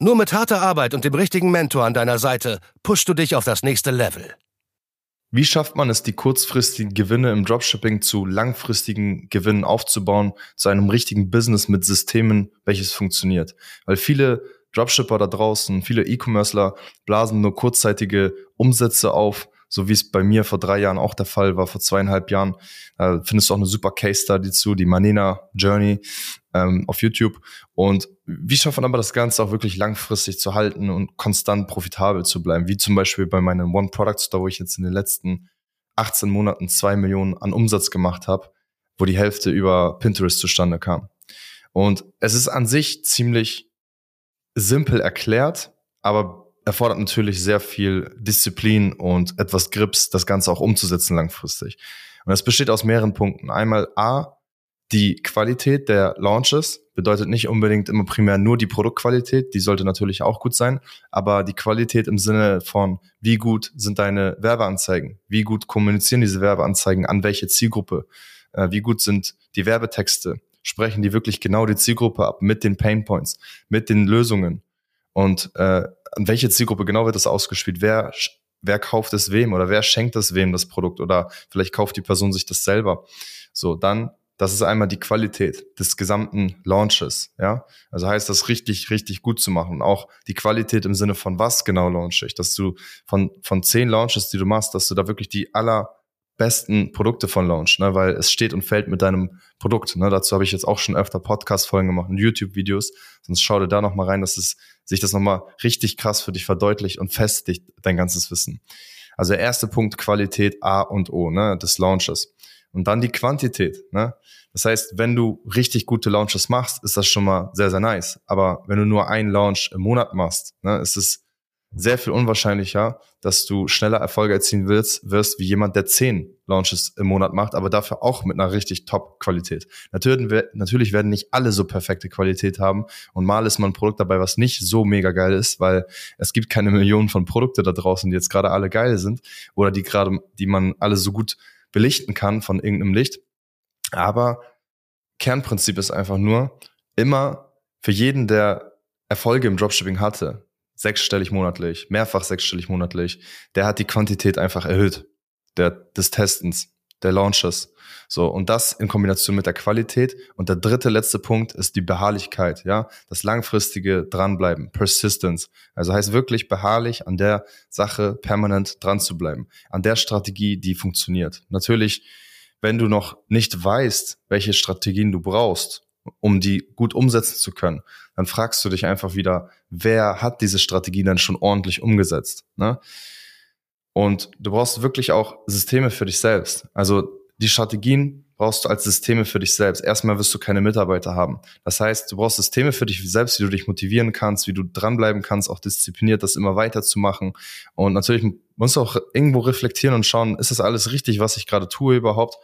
Nur mit harter Arbeit und dem richtigen Mentor an deiner Seite pushst du dich auf das nächste Level. Wie schafft man es, die kurzfristigen Gewinne im Dropshipping zu langfristigen Gewinnen aufzubauen, zu einem richtigen Business mit Systemen, welches funktioniert? Weil viele Dropshipper da draußen, viele E-Commercer blasen nur kurzzeitige Umsätze auf, so wie es bei mir vor drei Jahren auch der Fall war, vor zweieinhalb Jahren. Äh, findest du auch eine super Case Study zu, die Manena Journey ähm, auf YouTube. Und wie schafft man aber das Ganze auch wirklich langfristig zu halten und konstant profitabel zu bleiben? Wie zum Beispiel bei meinem One Product Store, wo ich jetzt in den letzten 18 Monaten zwei Millionen an Umsatz gemacht habe, wo die Hälfte über Pinterest zustande kam. Und es ist an sich ziemlich simpel erklärt, aber erfordert natürlich sehr viel Disziplin und etwas Grips, das Ganze auch umzusetzen langfristig. Und das besteht aus mehreren Punkten. Einmal A, die Qualität der Launches bedeutet nicht unbedingt immer primär nur die Produktqualität, die sollte natürlich auch gut sein, aber die Qualität im Sinne von, wie gut sind deine Werbeanzeigen, wie gut kommunizieren diese Werbeanzeigen an welche Zielgruppe, äh, wie gut sind die Werbetexte, sprechen die wirklich genau die Zielgruppe ab mit den Painpoints, mit den Lösungen und äh, an welche Zielgruppe genau wird das ausgespielt? Wer, wer kauft es wem oder wer schenkt es wem das Produkt oder vielleicht kauft die Person sich das selber. So, dann, das ist einmal die Qualität des gesamten Launches, ja. Also heißt das richtig, richtig gut zu machen. auch die Qualität im Sinne von was genau launche ich, dass du von, von zehn Launches, die du machst, dass du da wirklich die aller besten Produkte von Launch, ne, weil es steht und fällt mit deinem Produkt. Ne. Dazu habe ich jetzt auch schon öfter Podcast-Folgen gemacht und YouTube-Videos. Sonst schau dir da nochmal rein, dass es sich das nochmal richtig krass für dich verdeutlicht und festigt dein ganzes Wissen. Also der erste Punkt, Qualität A und O ne, des Launches. Und dann die Quantität. Ne? Das heißt, wenn du richtig gute Launches machst, ist das schon mal sehr, sehr nice. Aber wenn du nur einen Launch im Monat machst, ne, ist es sehr viel unwahrscheinlicher, dass du schneller Erfolge erzielen willst, wirst, wie jemand, der zehn Launches im Monat macht, aber dafür auch mit einer richtig Top-Qualität. Natürlich, natürlich werden nicht alle so perfekte Qualität haben und mal ist mal ein Produkt dabei, was nicht so mega geil ist, weil es gibt keine Millionen von Produkte da draußen, die jetzt gerade alle geil sind oder die gerade, die man alle so gut belichten kann von irgendeinem Licht. Aber Kernprinzip ist einfach nur, immer für jeden, der Erfolge im Dropshipping hatte, sechsstellig monatlich, mehrfach sechsstellig monatlich, der hat die Quantität einfach erhöht, der, des Testens, der Launches. So, und das in Kombination mit der Qualität. Und der dritte, letzte Punkt ist die Beharrlichkeit, ja, das langfristige Dranbleiben, Persistence. Also heißt wirklich beharrlich an der Sache permanent dran zu bleiben, an der Strategie, die funktioniert. Natürlich, wenn du noch nicht weißt, welche Strategien du brauchst, um die gut umsetzen zu können, dann fragst du dich einfach wieder, wer hat diese Strategie dann schon ordentlich umgesetzt? Ne? Und du brauchst wirklich auch Systeme für dich selbst. Also die Strategien brauchst du als Systeme für dich selbst. Erstmal wirst du keine Mitarbeiter haben. Das heißt, du brauchst Systeme für dich selbst, wie du dich motivieren kannst, wie du dranbleiben kannst, auch diszipliniert das immer weiterzumachen. Und natürlich musst du auch irgendwo reflektieren und schauen, ist das alles richtig, was ich gerade tue überhaupt?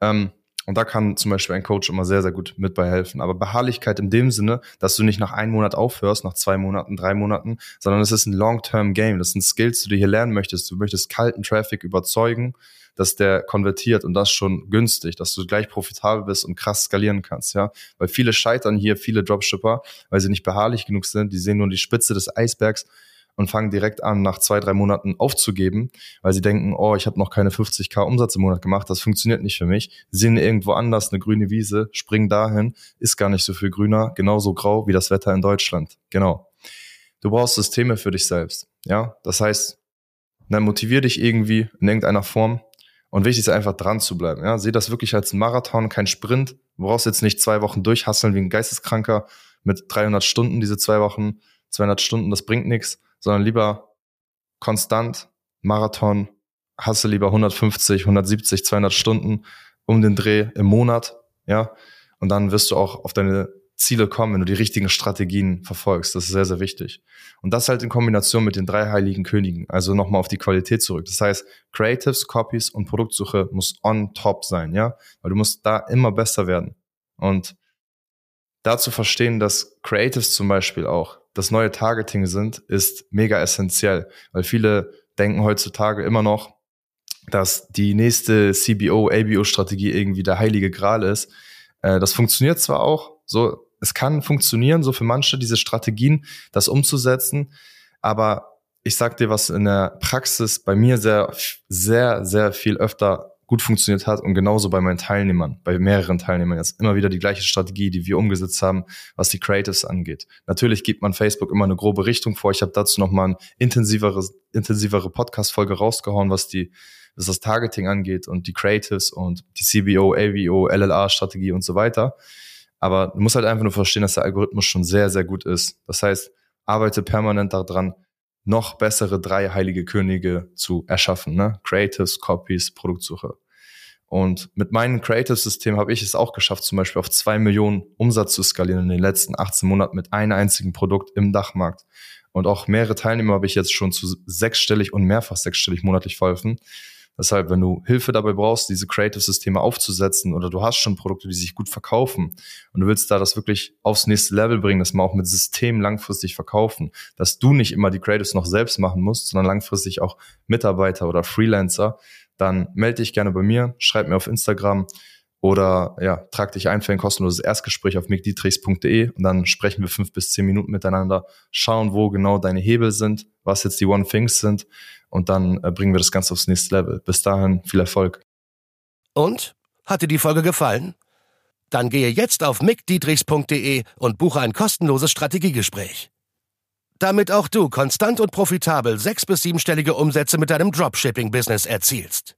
Ähm, und da kann zum Beispiel ein Coach immer sehr, sehr gut mit bei helfen. Aber Beharrlichkeit in dem Sinne, dass du nicht nach einem Monat aufhörst, nach zwei Monaten, drei Monaten, sondern es ist ein Long-Term-Game. Das sind Skills, die du hier lernen möchtest. Du möchtest kalten Traffic überzeugen, dass der konvertiert und das schon günstig, dass du gleich profitabel bist und krass skalieren kannst, ja. Weil viele scheitern hier, viele Dropshipper, weil sie nicht beharrlich genug sind. Die sehen nur die Spitze des Eisbergs und fangen direkt an, nach zwei, drei Monaten aufzugeben, weil sie denken, oh, ich habe noch keine 50k Umsatz im Monat gemacht, das funktioniert nicht für mich. Sie sehen irgendwo anders eine grüne Wiese, springen dahin, ist gar nicht so viel grüner, genauso grau wie das Wetter in Deutschland. Genau. Du brauchst Systeme für dich selbst. Ja, das heißt, dann motivier dich irgendwie in irgendeiner Form. Und wichtig ist einfach dran zu bleiben. Ja, seh das wirklich als Marathon, kein Sprint. Du brauchst jetzt nicht zwei Wochen durchhasseln wie ein Geisteskranker mit 300 Stunden diese zwei Wochen, 200 Stunden, das bringt nichts, sondern lieber konstant, Marathon, hasse lieber 150, 170, 200 Stunden um den Dreh im Monat, ja, und dann wirst du auch auf deine Ziele kommen, wenn du die richtigen Strategien verfolgst. Das ist sehr, sehr wichtig. Und das halt in Kombination mit den drei heiligen Königen. Also nochmal auf die Qualität zurück. Das heißt, Creatives, Copies und Produktsuche muss on top sein, ja? Weil du musst da immer besser werden. Und dazu verstehen, dass Creatives zum Beispiel auch das neue Targeting sind, ist mega essentiell. Weil viele denken heutzutage immer noch, dass die nächste CBO, ABO-Strategie irgendwie der heilige Gral ist. Äh, das funktioniert zwar auch, so es kann funktionieren, so für manche diese Strategien, das umzusetzen. Aber ich sag dir, was in der Praxis bei mir sehr, sehr, sehr viel öfter gut funktioniert hat und genauso bei meinen Teilnehmern, bei mehreren Teilnehmern jetzt immer wieder die gleiche Strategie, die wir umgesetzt haben, was die Creatives angeht. Natürlich gibt man Facebook immer eine grobe Richtung vor. Ich habe dazu noch mal eine intensivere, intensivere Podcast-Folge rausgehauen, was die was das Targeting angeht und die Creatives und die CBO, AVO, LLA-Strategie und so weiter. Aber du musst halt einfach nur verstehen, dass der Algorithmus schon sehr, sehr gut ist. Das heißt, arbeite permanent daran, noch bessere drei heilige Könige zu erschaffen. Ne? Creatives, Copies, Produktsuche. Und mit meinem Creative-System habe ich es auch geschafft, zum Beispiel auf zwei Millionen Umsatz zu skalieren in den letzten 18 Monaten mit einem einzigen Produkt im Dachmarkt. Und auch mehrere Teilnehmer habe ich jetzt schon zu sechsstellig und mehrfach sechsstellig monatlich verholfen. Deshalb, wenn du Hilfe dabei brauchst, diese Creative-Systeme aufzusetzen oder du hast schon Produkte, die sich gut verkaufen und du willst da das wirklich aufs nächste Level bringen, dass man auch mit Systemen langfristig verkaufen, dass du nicht immer die Creatives noch selbst machen musst, sondern langfristig auch Mitarbeiter oder Freelancer, dann melde dich gerne bei mir, schreib mir auf Instagram oder ja, trag dich ein für ein kostenloses Erstgespräch auf mickdietrichs.de und dann sprechen wir fünf bis zehn Minuten miteinander, schauen, wo genau deine Hebel sind, was jetzt die One Things sind und dann äh, bringen wir das Ganze aufs nächste Level. Bis dahin viel Erfolg. Und? Hat dir die Folge gefallen? Dann gehe jetzt auf mickdietrichs.de und buche ein kostenloses Strategiegespräch. Damit auch du konstant und profitabel sechs- bis siebenstellige Umsätze mit deinem Dropshipping-Business erzielst.